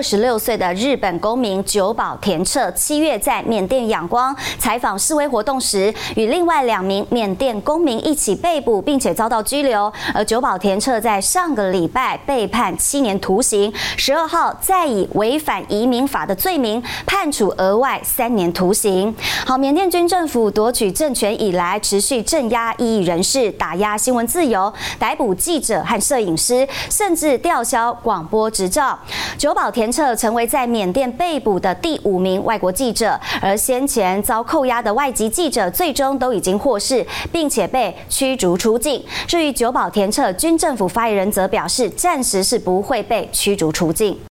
二十六岁的日本公民久保田彻七月在缅甸仰光采访示威活动时，与另外两名缅甸公民一起被捕，并且遭到拘留。而久保田彻在上个礼拜被判七年徒刑，十二号再以违反移民法的罪名判处额外三年徒刑。好，缅甸军政府夺取政权以来，持续镇压异议人士，打压新闻自由，逮捕记者和摄影师，甚至吊销广播执照。久保田。策成为在缅甸被捕的第五名外国记者，而先前遭扣押的外籍记者最终都已经获释，并且被驱逐出境。至于久保田彻，军政府发言人则表示，暂时是不会被驱逐出境。